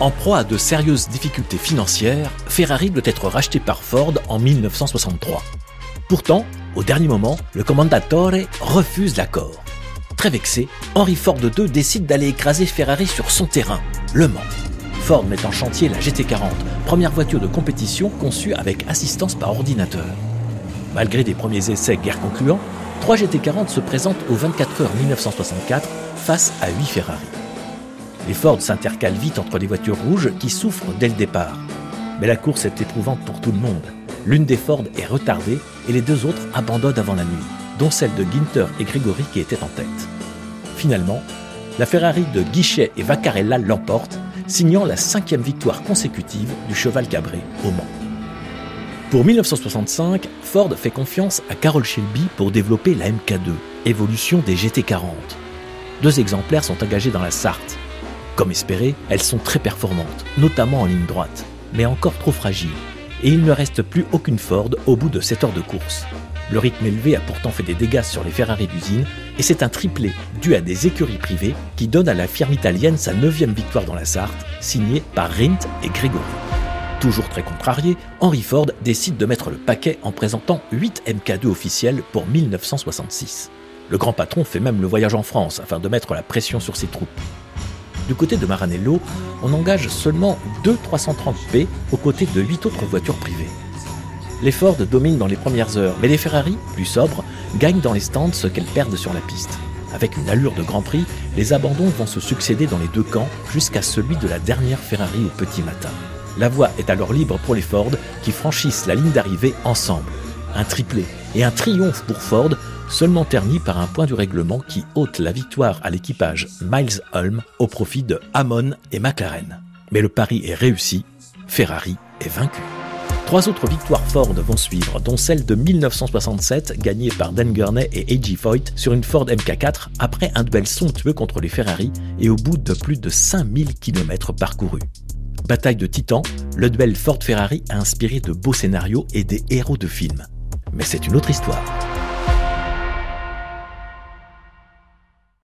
En proie à de sérieuses difficultés financières, Ferrari doit être racheté par Ford en 1963. Pourtant, au dernier moment, le commandatore refuse l'accord. Très vexé, Henry Ford II décide d'aller écraser Ferrari sur son terrain, Le Mans. Ford met en chantier la GT40, première voiture de compétition conçue avec assistance par ordinateur. Malgré des premiers essais guère concluants, 3 GT40 se présentent au 24 heures 1964 face à 8 Ferrari. Les Ford s'intercalent vite entre les voitures rouges qui souffrent dès le départ. Mais la course est éprouvante pour tout le monde. L'une des Ford est retardée et les deux autres abandonnent avant la nuit, dont celle de Ginter et Grigori qui étaient en tête. Finalement, la Ferrari de Guichet et Vaccarella l'emporte, signant la cinquième victoire consécutive du cheval cabré au Mans. Pour 1965, Ford fait confiance à Carroll Shelby pour développer la MK2, évolution des GT40. Deux exemplaires sont engagés dans la Sarthe. Comme espéré, elles sont très performantes, notamment en ligne droite, mais encore trop fragiles. Et il ne reste plus aucune Ford au bout de 7 heures de course. Le rythme élevé a pourtant fait des dégâts sur les Ferrari d'usine, et c'est un triplé dû à des écuries privées qui donne à la firme italienne sa neuvième victoire dans la Sarthe, signée par Rindt et Gregory. Toujours très contrarié, Henry Ford décide de mettre le paquet en présentant 8 MK2 officiels pour 1966. Le grand patron fait même le voyage en France afin de mettre la pression sur ses troupes. Du côté de Maranello, on engage seulement deux 330P aux côtés de 8 autres voitures privées. Les Ford dominent dans les premières heures, mais les Ferrari, plus sobres, gagnent dans les stands ce qu'elles perdent sur la piste. Avec une allure de Grand Prix, les abandons vont se succéder dans les deux camps jusqu'à celui de la dernière Ferrari au petit matin. La voie est alors libre pour les Ford qui franchissent la ligne d'arrivée ensemble. Un triplé et un triomphe pour Ford seulement terni par un point du règlement qui ôte la victoire à l'équipage Miles Holm au profit de Hammond et McLaren. Mais le pari est réussi, Ferrari est vaincu. Trois autres victoires Ford vont suivre, dont celle de 1967 gagnée par Dan Gurney et A.G. Foyt sur une Ford MK4 après un duel somptueux contre les Ferrari et au bout de plus de 5000 km parcourus. Bataille de titans, le duel Ford-Ferrari a inspiré de beaux scénarios et des héros de films. Mais c'est une autre histoire.